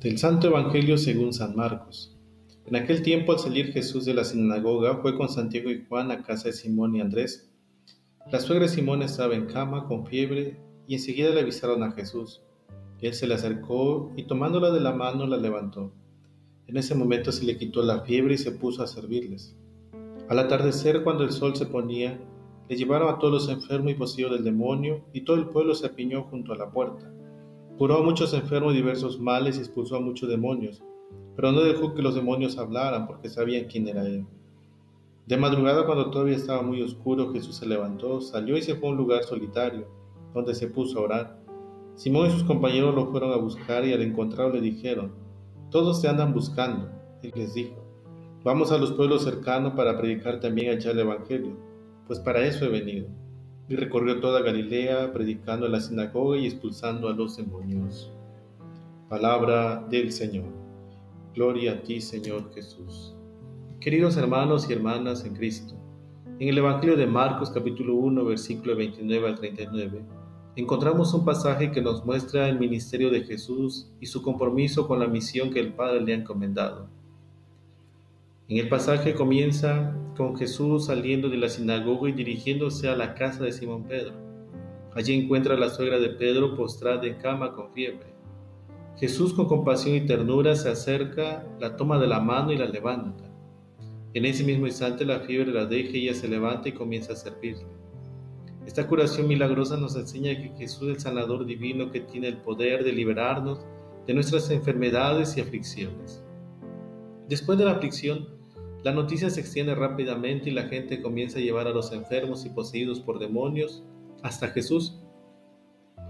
Del Santo Evangelio según San Marcos. En aquel tiempo al salir Jesús de la sinagoga fue con Santiago y Juan a casa de Simón y Andrés. La suegra de Simón estaba en cama con fiebre y enseguida le avisaron a Jesús. Él se le acercó y tomándola de la mano la levantó. En ese momento se le quitó la fiebre y se puso a servirles. Al atardecer, cuando el sol se ponía, le llevaron a todos los enfermos y poseídos del demonio y todo el pueblo se apiñó junto a la puerta. Curó a muchos enfermos diversos males y expulsó a muchos demonios, pero no dejó que los demonios hablaran porque sabían quién era él. De madrugada, cuando todavía estaba muy oscuro, Jesús se levantó, salió y se fue a un lugar solitario, donde se puso a orar. Simón y sus compañeros lo fueron a buscar y al encontrarlo le dijeron, Todos te andan buscando. Él les dijo, Vamos a los pueblos cercanos para predicar también allá el Evangelio, pues para eso he venido y recorrió toda Galilea, predicando en la sinagoga y expulsando a los demonios. Palabra del Señor. Gloria a ti, Señor Jesús. Queridos hermanos y hermanas en Cristo, en el Evangelio de Marcos capítulo 1, versículo 29 al 39, encontramos un pasaje que nos muestra el ministerio de Jesús y su compromiso con la misión que el Padre le ha encomendado. En el pasaje comienza con Jesús saliendo de la sinagoga y dirigiéndose a la casa de Simón Pedro. Allí encuentra a la suegra de Pedro postrada en cama con fiebre. Jesús con compasión y ternura se acerca, la toma de la mano y la levanta. En ese mismo instante la fiebre la deja y ella se levanta y comienza a servirle. Esta curación milagrosa nos enseña que Jesús es el sanador divino que tiene el poder de liberarnos de nuestras enfermedades y aflicciones. Después de la aflicción, la noticia se extiende rápidamente y la gente comienza a llevar a los enfermos y poseídos por demonios hasta Jesús.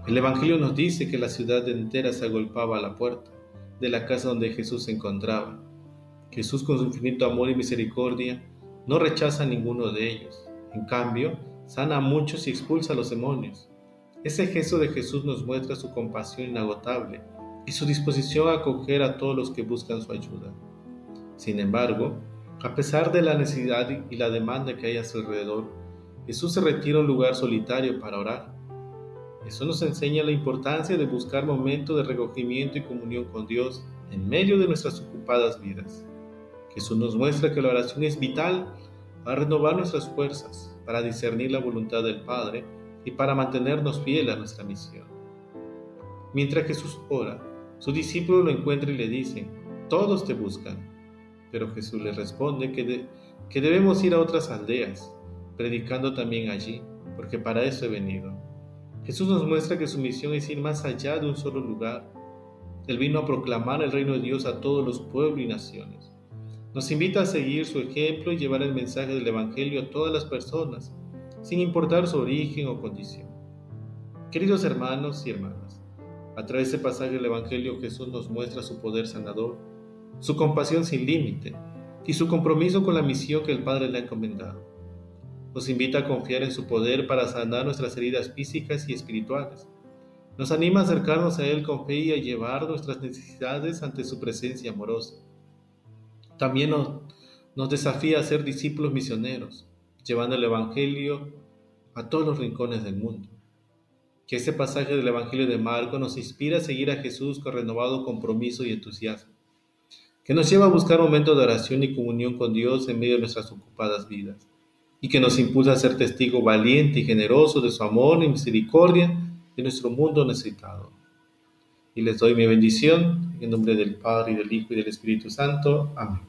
El Evangelio nos dice que la ciudad entera se agolpaba a la puerta de la casa donde Jesús se encontraba. Jesús con su infinito amor y misericordia no rechaza a ninguno de ellos. En cambio, sana a muchos y expulsa a los demonios. Ese gesto de Jesús nos muestra su compasión inagotable y su disposición a acoger a todos los que buscan su ayuda. Sin embargo, a pesar de la necesidad y la demanda que hay a su alrededor, Jesús se retira a un lugar solitario para orar. Eso nos enseña la importancia de buscar momentos de recogimiento y comunión con Dios en medio de nuestras ocupadas vidas. Jesús nos muestra que la oración es vital para renovar nuestras fuerzas, para discernir la voluntad del Padre y para mantenernos fieles a nuestra misión. Mientras Jesús ora, sus discípulos lo encuentran y le dicen, todos te buscan. Pero Jesús le responde que, que debemos ir a otras aldeas, predicando también allí, porque para eso he venido. Jesús nos muestra que su misión es ir más allá de un solo lugar. Él vino a proclamar el reino de Dios a todos los pueblos y naciones. Nos invita a seguir su ejemplo y llevar el mensaje del Evangelio a todas las personas, sin importar su origen o condición. Queridos hermanos y hermanas, a través de este pasaje del Evangelio Jesús nos muestra su poder sanador su compasión sin límite y su compromiso con la misión que el Padre le ha encomendado. Nos invita a confiar en su poder para sanar nuestras heridas físicas y espirituales. Nos anima a acercarnos a Él con fe y a llevar nuestras necesidades ante su presencia amorosa. También nos, desafía a ser discípulos misioneros, llevando el Evangelio a todos los rincones del mundo. Que este pasaje del Evangelio de Marco nos inspire a seguir a Jesús con renovado compromiso y entusiasmo que nos lleva a buscar momentos de oración y comunión con Dios en medio de nuestras ocupadas vidas, y que nos impulsa a ser testigo valiente y generoso de su amor y misericordia en nuestro mundo necesitado. Y les doy mi bendición en nombre del Padre y del Hijo y del Espíritu Santo. Amén.